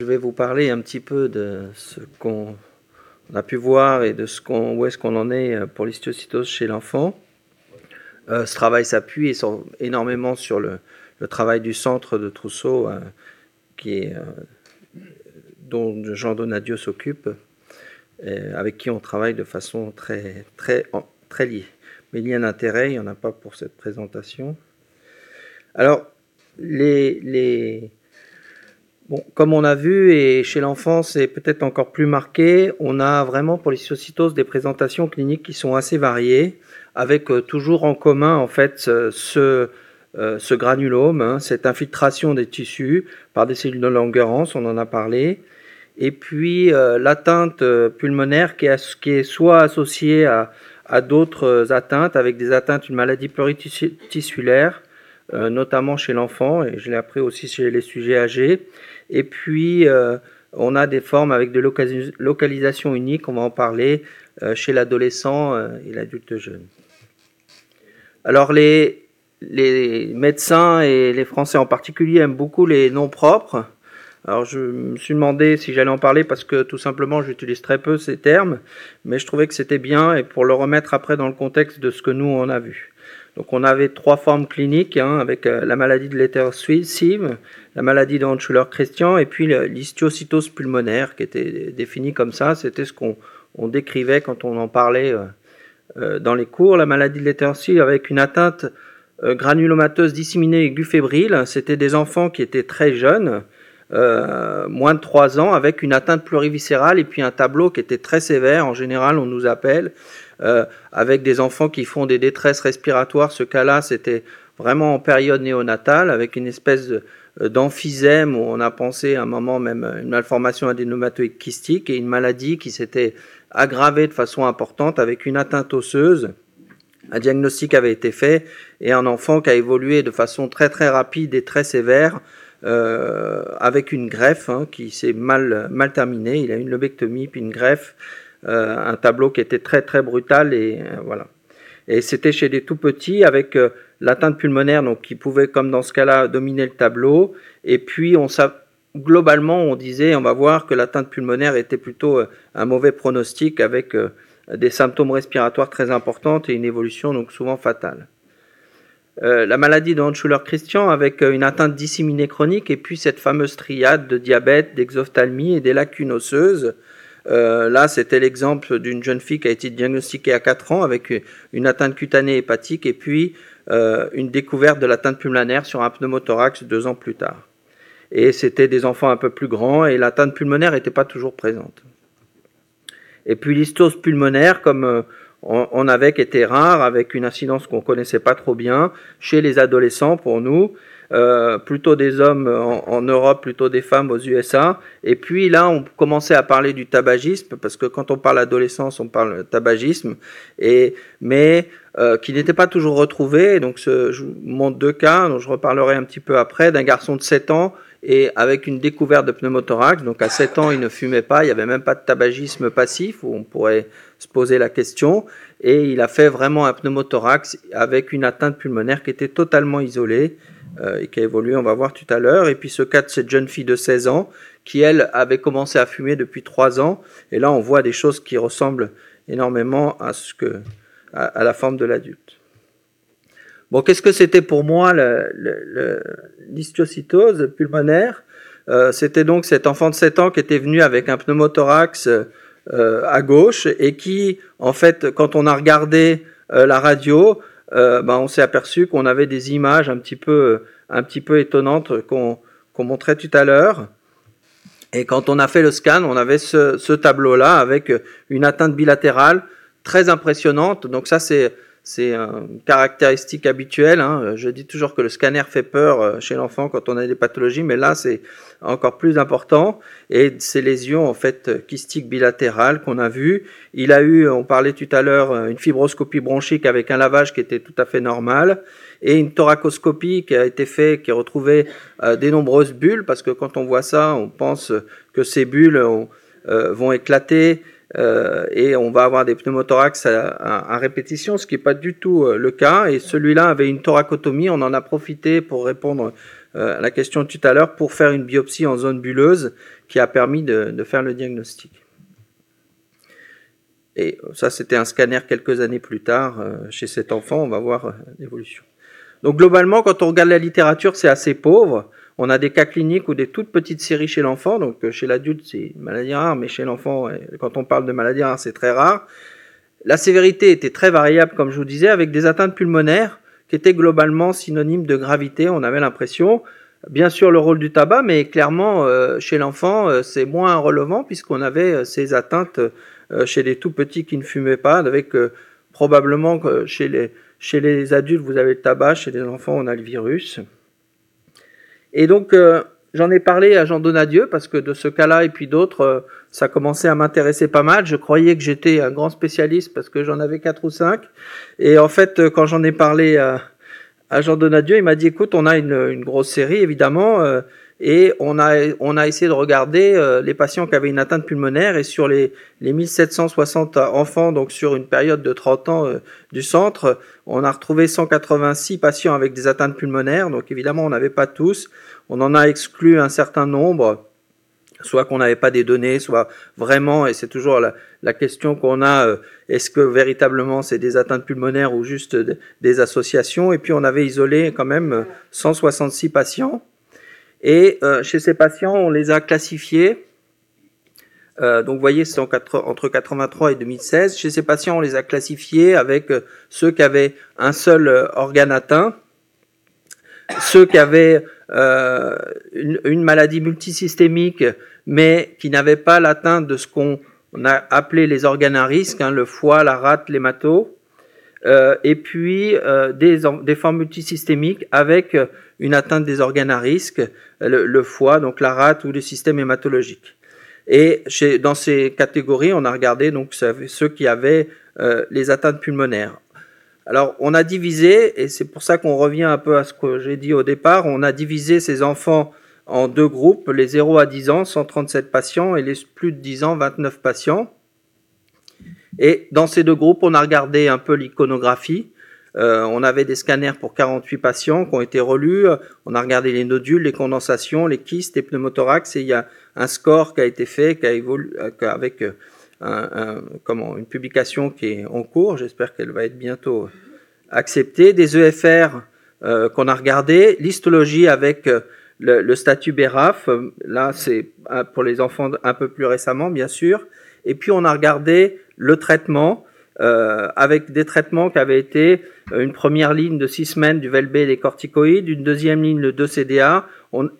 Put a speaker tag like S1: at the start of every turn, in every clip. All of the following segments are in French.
S1: Je vais vous parler un petit peu de ce qu'on a pu voir et de ce qu'on, où est-ce qu'on en est euh, pour l'histiocytose chez l'enfant. Euh, ce travail s'appuie énormément sur le, travail du centre de Trousseau, euh, dont Jean Donadio s'occupe, avec qui on travaille de façon très, très, très liée. Mais il y a un intérêt, il n'y en a pas pour cette présentation. Alors, les, les Bon, comme on a vu, et chez l'enfant c'est peut-être encore plus marqué, on a vraiment pour les des présentations cliniques qui sont assez variées, avec euh, toujours en commun en fait ce, euh, granulome, hein, cette infiltration des tissus par des cellules de Langerhans, on en a parlé, et puis euh, l'atteinte pulmonaire qui est, soit associée à, à d'autres atteintes, avec des atteintes, une maladie pluritissulaire, notamment chez l'enfant, et je l'ai appris aussi chez les sujets âgés, et puis, euh, on a des formes avec de localisation unique, on va en parler, euh, chez l'adolescent euh, et l'adulte jeune. Alors, les, les médecins et les Français en particulier aiment beaucoup les noms propres. Alors je me suis demandé si j'allais en parler parce que tout simplement j'utilise très peu ces termes, mais je trouvais que c'était bien et pour le remettre après dans le contexte de ce que nous on a vu. Donc on avait trois formes cliniques hein, avec euh, la maladie de l'hétérocym, la maladie d'Andschuller-Christian et puis l'histiocytose pulmonaire qui était définie comme ça. C'était ce qu'on décrivait quand on en parlait euh, euh, dans les cours. La maladie de l'hétérocym avec une atteinte granulomateuse disséminée aiguë fébrile. C'était des enfants qui étaient très jeunes, moins de 3 ans, avec une atteinte pluriviscérale et puis un tableau qui était très sévère. En général, on nous appelle euh, avec des enfants qui font des détresses respiratoires. Ce cas-là, c'était vraiment en période néonatale, avec une espèce euh, d'emphysème où on a pensé à un moment même une malformation adénomatoïde kystique et une maladie qui s'était aggravée de façon importante avec une atteinte osseuse. Un diagnostic avait été fait et un enfant qui a évolué de façon très très rapide et très sévère euh, avec une greffe hein, qui s'est mal, mal terminée. Il a une lobectomie puis une greffe euh, un tableau qui était très très brutal et euh, voilà. Et c'était chez des tout petits avec euh, l'atteinte pulmonaire, donc qui pouvait, comme dans ce cas-là, dominer le tableau. Et puis, on globalement, on disait, on va voir que l'atteinte pulmonaire était plutôt un mauvais pronostic avec des symptômes respiratoires très importants et une évolution donc souvent fatale. la maladie de Handschuller-Christian avec une atteinte disséminée chronique et puis cette fameuse triade de diabète, d'exophthalmie et des lacunes osseuses euh, là, c'était l'exemple d'une jeune fille qui a été diagnostiquée à 4 ans avec une atteinte cutanée hépatique et puis euh, une découverte de l'atteinte pulmonaire sur un pneumothorax deux ans plus tard. Et c'était des enfants un peu plus grands et l'atteinte pulmonaire n'était pas toujours présente. Et puis l'histose pulmonaire, comme euh, on, avait, qui était rare, avec une incidence qu'on connaissait pas trop bien chez les adolescents pour nous, euh, plutôt des hommes en, Europe, plutôt des femmes aux USA. Et puis là, on commençait à parler du tabagisme, parce que quand on parle d'adolescence, on parle tabagisme, et, mais euh, qui n'était pas toujours retrouvé. Donc je vous montre deux cas, dont je reparlerai un petit peu après, d'un garçon de 7 ans et avec une découverte de pneumothorax. Donc à 7 ans, il ne fumait pas, il n'y avait même pas de tabagisme passif, où on pourrait se poser la question. Et il a fait vraiment un pneumothorax avec une atteinte pulmonaire qui était totalement isolée. Euh, et qui a évolué, on va voir tout à l'heure. Et puis ce cas de cette jeune fille de 16 ans qui, elle, avait commencé à fumer depuis 3 ans. Et là, on voit des choses qui ressemblent énormément à, ce que, à, la forme de l'adulte. Bon, qu'est-ce que c'était pour moi l'histiocytose pulmonaire? Euh, C'était donc cet enfant de 7 ans qui était venu avec un pneumothorax euh, à gauche et qui, en fait, quand on a regardé la radio, euh, ben, on s'est aperçu qu'on avait des images un petit peu, un petit peu étonnantes qu'on montrait tout à l'heure. Et quand on a fait le scan, on avait ce, ce tableau-là avec une atteinte bilatérale très impressionnante. Donc ça, c'est c'est une caractéristique habituelle. Hein. Je dis toujours que le scanner fait peur euh, chez l'enfant quand on a des pathologies, mais là c'est encore plus important. Et ces lésions en fait kystiques bilatérales qu'on a vues. Il a eu, on parlait tout à l'heure, une fibroscopie bronchique avec un lavage qui était tout à fait normal et une thoracoscopie qui a été faite, qui a retrouvé euh, des nombreuses bulles parce que quand on voit ça, on pense que ces bulles euh, vont éclater. Euh, et on va avoir des pneumothorax à, répétition, ce qui n'est pas du tout euh, le cas. Et celui-là avait une thoracotomie, on en a profité pour répondre la question tout à l'heure, pour faire une biopsie en zone bulleuse qui a permis de, faire le diagnostic. Et ça, c'était un scanner quelques années plus tard chez cet enfant. On va voir l'évolution. Donc globalement, quand on regarde la littérature, c'est assez pauvre. On a des cas cliniques ou des toutes petites séries chez l'enfant. Donc euh, chez l'adulte, c'est une maladie rare, mais chez l'enfant, quand on parle de maladie rare, c'est très rare. La sévérité était très variable, comme je vous disais, avec des atteintes pulmonaires qui étaient globalement synonymes de gravité. On avait l'impression, bien sûr, le rôle du tabac, mais clairement, euh, chez l'enfant, euh, c'est moins relevant puisqu'on avait ces atteintes chez les tout petits qui ne fumaient pas, avec probablement chez les chez les adultes, vous avez le tabac, chez les enfants, on a le virus. Et donc, euh, j'en ai parlé à Jean Donadieu, parce que de ce cas-là et puis d'autres, euh, ça commençait à m'intéresser pas mal. Je croyais que j'étais un grand spécialiste, parce que j'en avais quatre ou cinq. Et en fait, euh, quand j'en ai parlé à, Jean Donadieu, il m'a dit, écoute, on a une, une grosse série, évidemment. Et on a, on a essayé de regarder euh, les patients qui avaient une atteinte pulmonaire et sur les, les 1760 enfants, donc sur une période de 30 ans euh, du centre, on a retrouvé 186 patients avec des atteintes pulmonaires. Donc évidemment, on n'avait pas tous. On en a exclu un certain nombre, soit qu'on n'avait pas des données, soit vraiment, et c'est toujours la, question qu'on a, euh, est-ce que véritablement c'est des atteintes pulmonaires ou juste des associations? Et puis on avait isolé quand même 166 patients. Et euh, chez ces patients, on les a classifiés. Euh, donc, vous voyez, c'est entre 83 et 2016. Chez ces patients, on les a classifiés avec euh, ceux qui avaient un seul organe atteint, ceux qui avaient une, maladie multisystémique, mais qui n'avaient pas l'atteinte de ce qu'on a appelé les organes à risque, hein, le foie, la rate, l'hémato, et puis des, des, formes multisystémiques avec une atteinte des organes à risque, le, foie, donc la rate ou le système hématologique. Et dans ces catégories, on a regardé donc ceux qui avaient euh, les atteintes pulmonaires. Alors, on a divisé, et c'est pour ça qu'on revient un peu à ce que j'ai dit au départ, on a divisé ces enfants en deux groupes, les 0 à 10 ans, 137 patients, et les plus de 10 ans, 29 patients. Et dans ces deux groupes, on a regardé un peu l'iconographie. Euh, on avait des scanners pour 48 patients qui ont été relus. On a regardé les nodules, les condensations, les kystes, les pneumothorax et il y a un score qui a été fait, euh, avec euh, une publication qui est en cours. J'espère qu'elle va être bientôt acceptée. Des EFR qu'on a regardé, l'histologie avec le, statut BRAF. Là, c'est pour les enfants un peu plus récemment, bien sûr. Et puis on a regardé le traitement euh, avec des traitements qui avaient été euh, une première ligne de six semaines du VLB et des corticoïdes, une deuxième ligne le 2-CDA,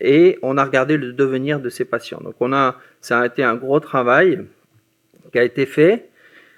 S1: et on a regardé le devenir de ces patients. Donc on a, ça a été un gros travail qui a été fait.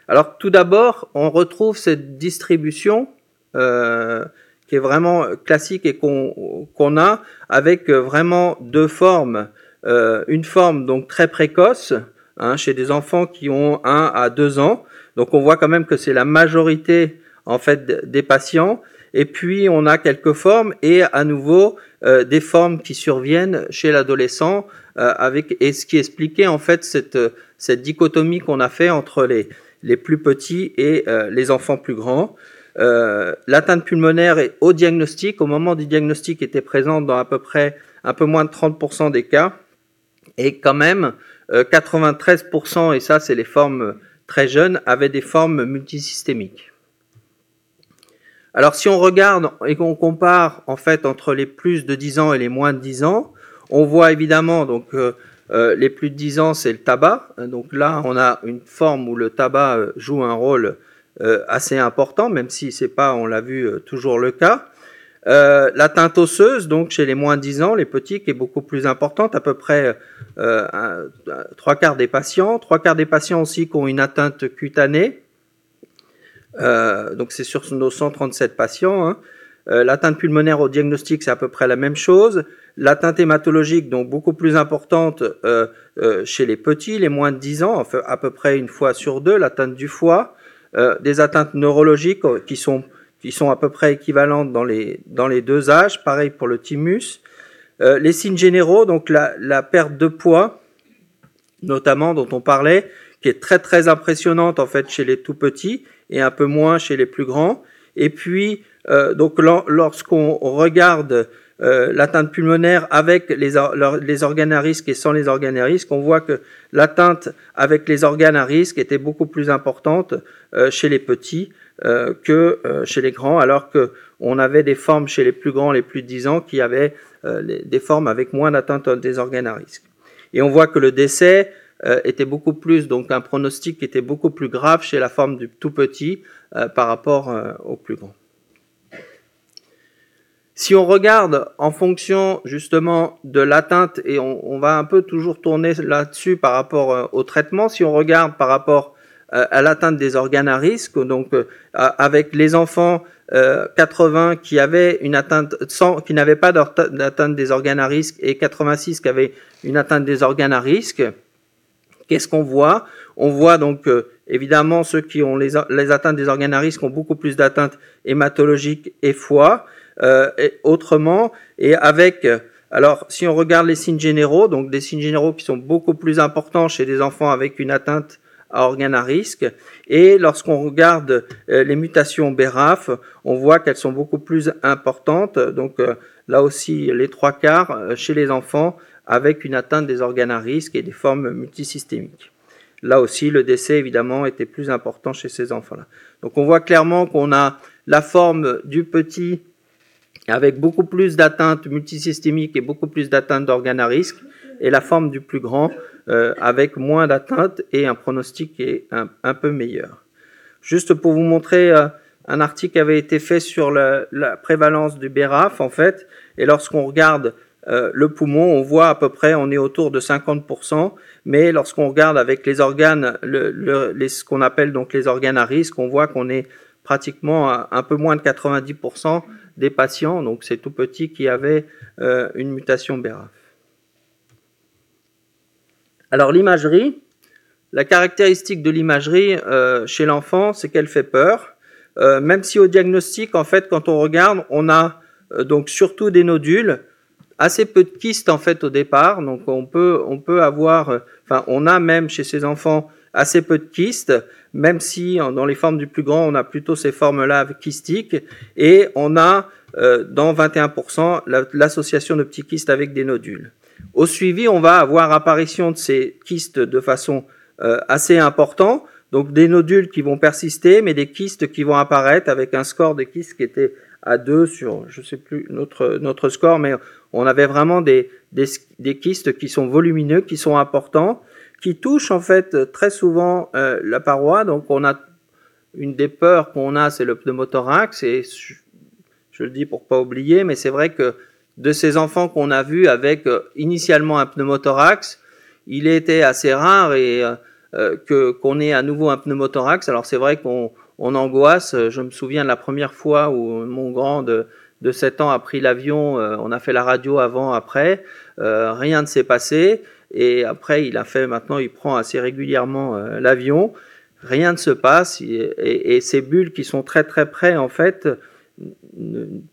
S1: Alors tout d'abord, on retrouve cette distribution euh, qui est vraiment classique et qu'on a avec vraiment deux formes. Euh, une forme donc très précoce hein, chez des enfants qui ont 1 à 2 ans, donc on voit quand même que c'est la majorité en fait des patients. Et puis on a quelques formes et à nouveau euh, des formes qui surviennent chez l'adolescent euh, et ce qui expliquait en fait cette dichotomie qu'on a fait entre les les plus petits et euh, les enfants plus grands. L'atteinte pulmonaire est au diagnostic, au moment du diagnostic, était présente dans à peu près un peu moins de 30% des cas, et quand même 93%, et ça c'est les formes très jeunes avaient des formes multisystémiques. Alors si on regarde et qu'on compare en fait entre les plus de 10 ans et les moins de 10 ans, on voit évidemment donc euh, euh, les plus de 10 ans c'est le tabac. Donc là on a une forme où le tabac euh, joue un rôle assez important, même si c'est pas, on l'a vu, toujours le cas. Euh, L'atteinte osseuse, donc chez les moins de 10 ans, les petits, qui est beaucoup plus importante, à peu près euh, trois quarts des patients, trois quarts des patients aussi qui ont une atteinte cutanée. Euh, donc c'est sur nos 137 patients. Hein. L'atteinte pulmonaire au diagnostic, c'est à peu près la même chose. L'atteinte hématologique, donc beaucoup plus importante chez les petits, les moins de 10 ans, à peu près une fois sur deux, l'atteinte du foie. des atteintes neurologiques qui sont qui sont à peu près équivalentes dans les, deux âges. Pareil pour le thymus. Euh, les signes généraux, donc la, perte de poids, notamment dont on parlait, qui est très très impressionnante en fait chez les tout petits et un peu moins chez les plus grands. Et puis, euh, donc lorsqu'on regarde l'atteinte pulmonaire avec les, les, organes à risque et sans les organes à risque, on voit que l'atteinte avec les organes à risque était beaucoup plus importante chez les petits que chez les grands, alors qu'on avait des formes chez les plus grands, les plus de 10 ans, qui avaient des formes avec moins d'atteinte des organes à risque. Et on voit que le décès euh, était beaucoup plus, donc un pronostic qui était beaucoup plus grave chez la forme du tout petit euh, par rapport euh, au plus grand. Si on regarde en fonction justement de l'atteinte, et on, va un peu toujours tourner là-dessus par rapport au traitement, si on regarde par rapport à l'atteinte des organes à risque, donc avec les enfants 80 qui avaient n'avaient pas d'atteinte des organes à risque et 86 qui avaient une atteinte des organes à risque, Qu'est-ce qu'on voit? On voit donc euh, évidemment ceux qui ont les, atteintes des organes à risque ont beaucoup plus d'atteintes hématologiques et foie. Euh, autrement, et avec alors, si on regarde les signes généraux, donc des signes généraux qui sont beaucoup plus importants chez des enfants avec une atteinte à organes à risque, et lorsqu'on regarde euh, les mutations BRAF, on voit qu'elles sont beaucoup plus importantes. Donc là aussi, les trois quarts chez les enfants avec une atteinte des organes à risque et des formes multisystémiques. Là aussi, le décès, évidemment, était plus important chez ces enfants-là. Donc on voit clairement qu'on a la forme du petit avec beaucoup plus d'atteintes multisystémiques et beaucoup plus d'atteintes d'organes à risque, et la forme du plus grand euh, avec moins d'atteintes et un pronostic est un, peu meilleur. Juste pour vous montrer euh, un article avait été fait sur la, prévalence du BRAF, en fait, et lorsqu'on regarde euh, le poumon, on voit à peu près, on est autour de 50%, mais lorsqu'on regarde avec les organes, ce qu'on appelle donc les organes à risque, on voit qu'on est pratiquement à un peu moins de 90% des patients, donc c'est tout petit, qui avaient une mutation BRAF. Alors l'imagerie, la caractéristique de l'imagerie euh, chez l'enfant, c'est qu'elle fait peur. même si au diagnostic, en fait, quand on regarde, on a donc surtout des nodules, assez peu de kystes en fait au départ, donc on peut avoir, euh, enfin on a même chez ces enfants assez peu de kystes, même si dans les formes du plus grand on a plutôt ces formes-là kystiques, et on a euh, dans 21% l'association de petits avec des nodules. Au suivi, on va avoir apparition de ces kystes de façon euh, assez importante, donc des nodules qui vont persister, mais des kystes qui vont apparaître avec un score de kystes qui était à 2 sur, je sais plus, notre, notre score, mais on avait vraiment des, des, kystes qui sont volumineux, qui sont importants, qui touchent en fait très souvent euh, la paroi. Donc on a une des peurs qu'on a, c'est le pneumothorax, et je, le dis pour pas oublier, mais c'est vrai que de ces enfants qu'on a vus avec euh, initialement un pneumothorax, il était assez rare et euh, que qu'on ait à nouveau un pneumothorax. Alors c'est vrai qu'on on angoisse. Je me souviens de la première fois où mon grand de, de 7 ans a pris l'avion, euh, on a fait la radio avant, après, euh, rien ne s'est passé. Et après, il a fait, maintenant, il prend assez régulièrement euh, l'avion. Rien ne se passe. Et, ces bulles qui sont très très près, en fait,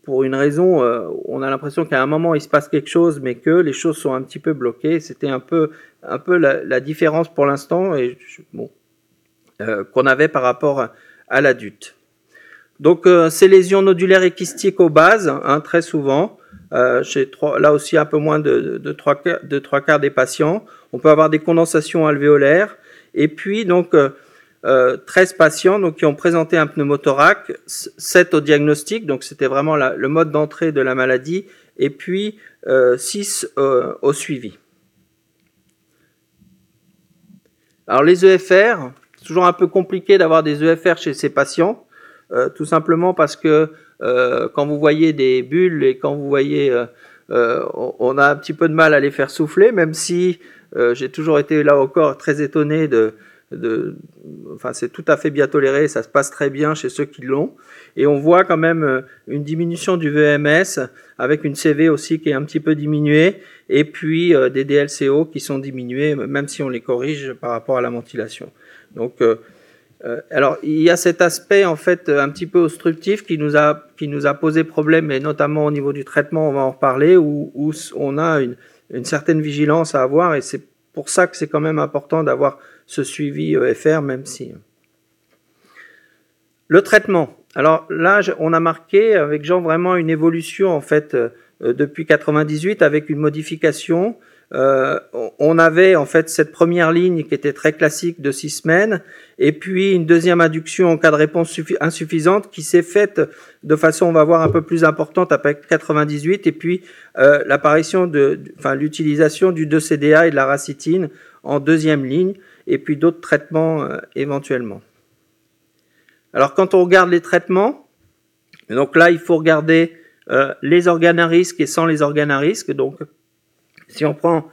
S1: pour une raison, on a l'impression qu'à un moment il se passe quelque chose, mais que les choses sont un petit peu bloquées. C'était un peu, un peu la, différence pour l'instant, et bon, qu'on avait par rapport à, l'adulte. Donc euh, ces lésions nodulaires et kystiques aux bases, hein, très souvent, euh, chez trois, là aussi un peu moins de, de, trois, de trois quarts des patients. On peut avoir des condensations alvéolaires. Et puis donc euh, 13 patients donc, qui ont présenté un pneumothorax, 7 au diagnostic, donc c'était vraiment le mode d'entrée de la maladie, et puis 6 euh, au suivi. Alors les EFR, toujours un peu compliqué d'avoir des EFR chez ces patients, euh, tout simplement parce que euh, quand vous voyez des bulles et quand vous voyez, euh, on a un petit peu de mal à les faire souffler, même si j'ai toujours été là encore très étonné de, de, enfin c'est tout à fait bien toléré, ça se passe très bien chez ceux qui l'ont, et on voit quand même une diminution du VMS avec une CV aussi qui est un petit peu diminuée, et puis des DLCO qui sont diminués, même si on les corrige par rapport à la ventilation. Donc, euh, euh, alors, il y a cet aspect en fait un petit peu obstructif qui nous a qui nous a posé problème, et notamment au niveau du traitement, on va en reparler, où, où on a une, une, certaine vigilance à avoir, et c'est pour ça que c'est quand même important d'avoir ce suivi EFR, même si. Le traitement. Alors là, on a marqué avec Jean vraiment une évolution en fait depuis 98 avec une modification. Euh, on avait en fait cette première ligne qui était très classique de six semaines, et puis une deuxième induction en cas de réponse insuffisante qui s'est faite de façon, on va voir, un peu plus importante après 98, et puis euh, l'apparition de, enfin l'utilisation du 2-CDA et de la racitine en deuxième ligne, et puis d'autres traitements euh, éventuellement. Alors quand on regarde les traitements, donc là il faut regarder les organes à risque et sans les organes à risque, donc si on prend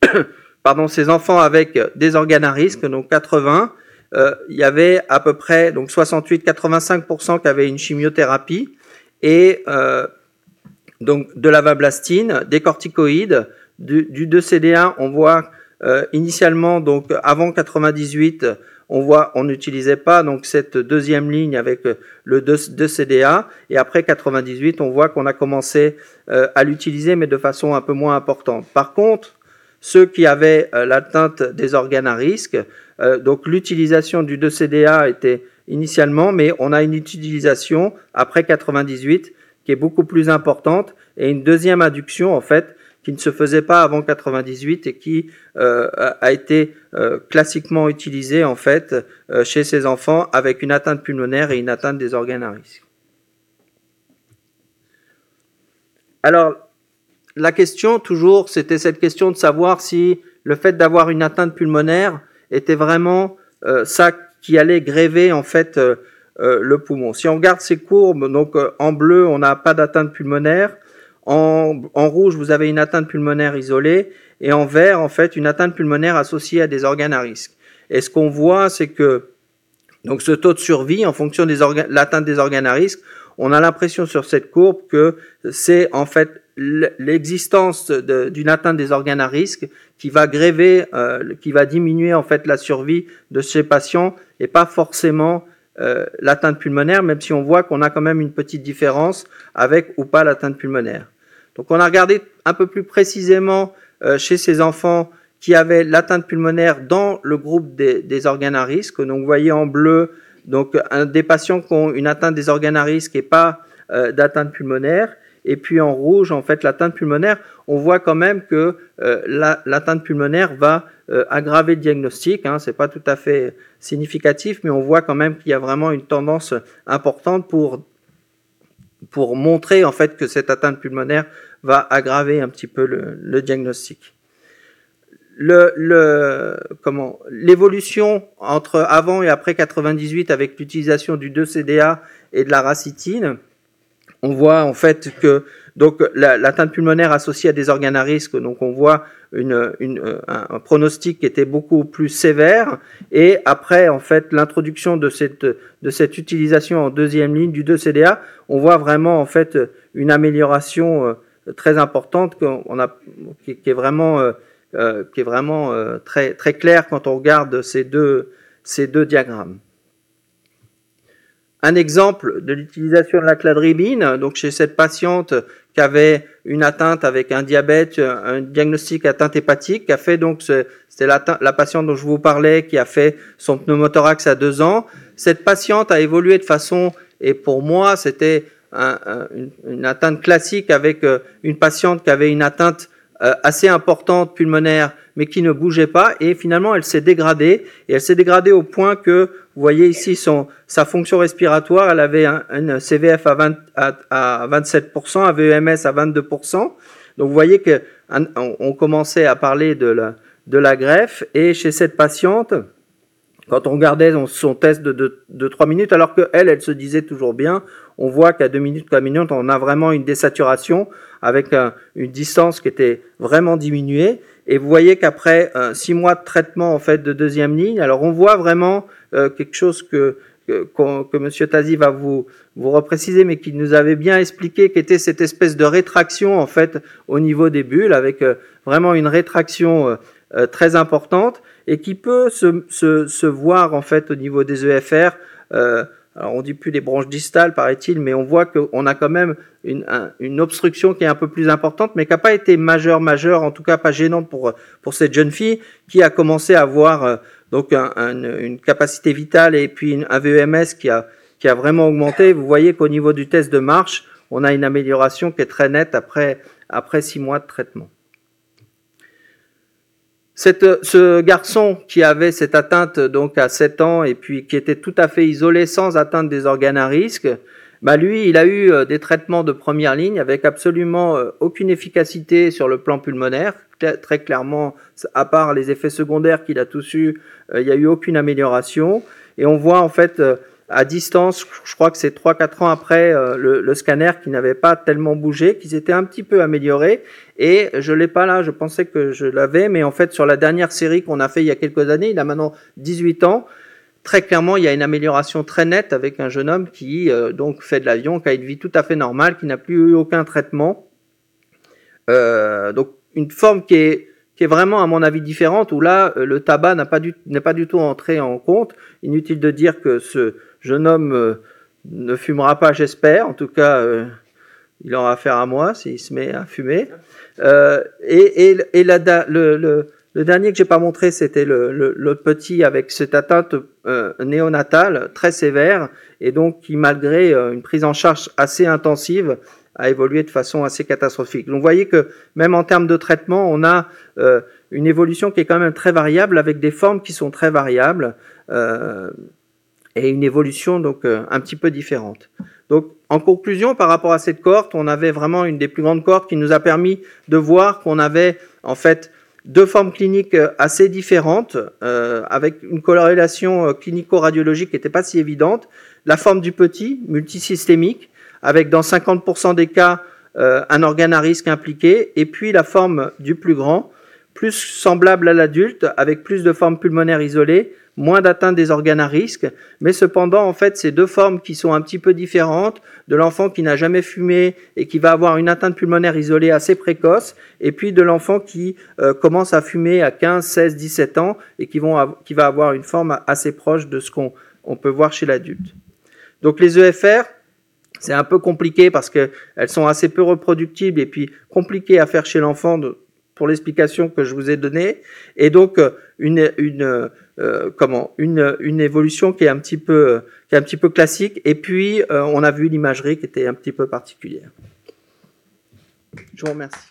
S1: pardon, ces enfants avec des organes à risque, donc 80, euh, il y avait à peu près donc 68-85% qui avaient une chimiothérapie et euh, donc de la vablastine, des corticoïdes, du, 2CD1, on voit euh, initialement donc avant 98 on voit, on n'utilisait pas donc cette deuxième ligne avec le 2CDA, et après 98, on voit qu'on a commencé euh, à l'utiliser, mais de façon un peu moins importante. Par contre, ceux qui avaient euh, l'atteinte des organes à risque, euh, donc l'utilisation du 2CDA était initialement, mais on a une utilisation après 98 qui est beaucoup plus importante et une deuxième induction en fait qui ne se faisait pas avant 98 et qui euh, a été euh, classiquement utilisé en fait euh, chez ces enfants avec une atteinte pulmonaire et une atteinte des organes à risque. Alors, la question toujours, c'était cette question de savoir si le fait d'avoir une atteinte pulmonaire était vraiment ça qui allait gréver en fait le poumon. Si on regarde ces courbes, donc en bleu, on n'a pas d'atteinte pulmonaire. En, rouge, vous avez une atteinte pulmonaire isolée et en vert, en fait, une atteinte pulmonaire associée à des organes à risque. Et ce qu'on voit, c'est que donc ce taux de survie, en fonction de l'atteinte des organes à risque, on a l'impression sur cette courbe que c'est en fait l'existence d'une atteinte des organes à risque qui va gréver, euh, qui va diminuer en fait la survie de ces patients et pas forcément euh, l'atteinte pulmonaire, même si on voit qu'on a quand même une petite différence avec ou pas l'atteinte pulmonaire. Donc on a regardé un peu plus précisément euh, chez ces enfants qui avaient l'atteinte pulmonaire dans le groupe des, organes à risque. Donc vous voyez en bleu donc des patients qui ont une atteinte des organes à risque et pas euh, d'atteinte pulmonaire. Et puis en rouge, en fait, l'atteinte pulmonaire, on voit quand même que euh, l'atteinte pulmonaire va aggraver le diagnostic. Hein, c'est pas tout à fait significatif, mais on voit quand même qu'il y a vraiment une tendance importante pour pour montrer en fait que cette atteinte pulmonaire va aggraver un petit peu le, diagnostic. Le, comment l'évolution entre avant et après 98 avec l'utilisation du 2-CDA et de la racitine, on voit en fait que donc l'atteinte pulmonaire associée à des organes à risque, donc on voit une, un, pronostic qui était beaucoup plus sévère. Et après, en fait, l'introduction de cette, de cette utilisation en deuxième ligne du 2CDA, on voit vraiment en fait une amélioration euh, très importante qu'on a, qui, est vraiment, euh, euh, qui est vraiment euh, très, très clair quand on regarde ces deux, ces deux diagrammes. Un exemple de l'utilisation de la cladribine, donc chez cette patiente qui avait une atteinte avec un diabète, un diagnostic atteinte hépatique, a fait donc, c'était la, la, patiente dont je vous parlais, qui a fait son pneumothorax à deux ans. Cette patiente a évolué de façon, et pour moi, c'était une, atteinte classique avec euh, une patiente qui avait une atteinte euh, assez importante pulmonaire, mais qui ne bougeait pas, et finalement elle s'est dégradée, et elle s'est dégradée au point que, vous voyez ici son, sa fonction respiratoire, elle avait un, CVF à, 20, à, 27%, un VEMS à 22%, donc vous voyez que on, commençait à parler de la, de la greffe, et chez cette patiente, quand on regardait son test de, de, de 3 minutes, alors qu'elle, elle se disait toujours bien, on voit qu'à 2 minutes, 3 minutes, on a vraiment une désaturation avec une distance qui était vraiment diminuée. Et vous voyez qu'après 6 mois de traitement en fait de deuxième ligne, alors on voit vraiment euh, quelque chose que que, que M. Tazi va vous, vous repréciser, mais qui nous avait bien expliqué qu'était cette espèce de rétraction en fait au niveau des bulles, avec euh, vraiment une rétraction euh, très importante et qui peut se, se, voir en fait au niveau des EFR. Euh, alors on dit plus les branches distales, paraît-il, mais on voit qu'on a quand même une, une, obstruction qui est un peu plus importante, mais qui n'a pas été majeure, majeure, en tout cas pas gênante pour, pour cette jeune fille qui a commencé à avoir euh, donc un, une capacité vitale et puis un VEMS qui a, qui a vraiment augmenté. Vous voyez qu'au niveau du test de marche, on a une amélioration qui est très nette après, après six mois de traitement. Cette, ce garçon qui avait cette atteinte donc à 7 ans et puis qui était tout à fait isolé sans atteinte des organes à risque, bah lui, il a eu euh, des traitements de première ligne avec absolument euh, aucune efficacité sur le plan pulmonaire. Très clairement, à part les effets secondaires qu'il a tous eu, euh, il n'y a eu aucune amélioration. Et on voit en fait à distance, je crois que c'est 3-4 ans après le, le, scanner qui n'avait pas tellement bougé, qu'ils étaient un petit peu améliorés. Et je l'ai pas là, je pensais que je l'avais, mais en fait sur la dernière série qu'on a fait il y a quelques années, il a maintenant 18 ans très clairement, il y a une amélioration très nette avec un jeune homme qui euh, donc fait de l'avion, qui a une vie tout à fait normale, qui n'a plus eu aucun traitement. Euh, donc une forme qui est, qui est vraiment, à mon avis, différente, où là, euh, le tabac n'a pas n'est pas du tout entré en compte. Inutile de dire que ce jeune homme ne fumera pas, j'espère. En tout cas, il aura affaire à moi s'il se met à fumer. et, et, le, dernier que j'ai pas montré, c'était le, petit avec cette atteinte euh, néonatale très sévère et donc qui, malgré euh, une prise en charge assez intensive, a évolué de façon assez catastrophique. Donc vous voyez que même en termes de traitement, on a euh, une évolution qui est quand même très variable avec des formes qui sont très variables et une évolution donc un petit peu différente. Donc en conclusion, par rapport à cette cohorte, on avait vraiment une des plus grandes cohortes qui nous a permis de voir qu'on avait en fait deux formes cliniques euh, assez différentes, euh, avec une corrélation euh, clinico-radiologique qui n'était pas si évidente. La forme du petit, multisystémique, avec dans 50% des cas un organe à risque impliqué, et puis la forme du plus grand, plus semblable à l'adulte, avec plus de formes pulmonaires isolées, moins d'atteinte des organes à risque, mais cependant, en fait, ces deux formes qui sont un petit peu différentes, de l'enfant qui n'a jamais fumé et qui va avoir une atteinte pulmonaire isolée assez précoce, et puis de l'enfant qui euh, commence à fumer à 15, 16, 17 ans et qui, va avoir une forme assez proche de ce qu'on on peut voir chez l'adulte. Donc les EFR, c'est un peu compliqué parce qu'elles sont assez peu reproductibles et puis compliquées à faire chez l'enfant pour l'explication que je vous ai donnée, et donc euh, une, une euh, comment une, une évolution qui est un petit peu qui est un petit peu classique, et puis euh, on a vu l'imagerie qui était un petit peu particulière. Je vous remercie.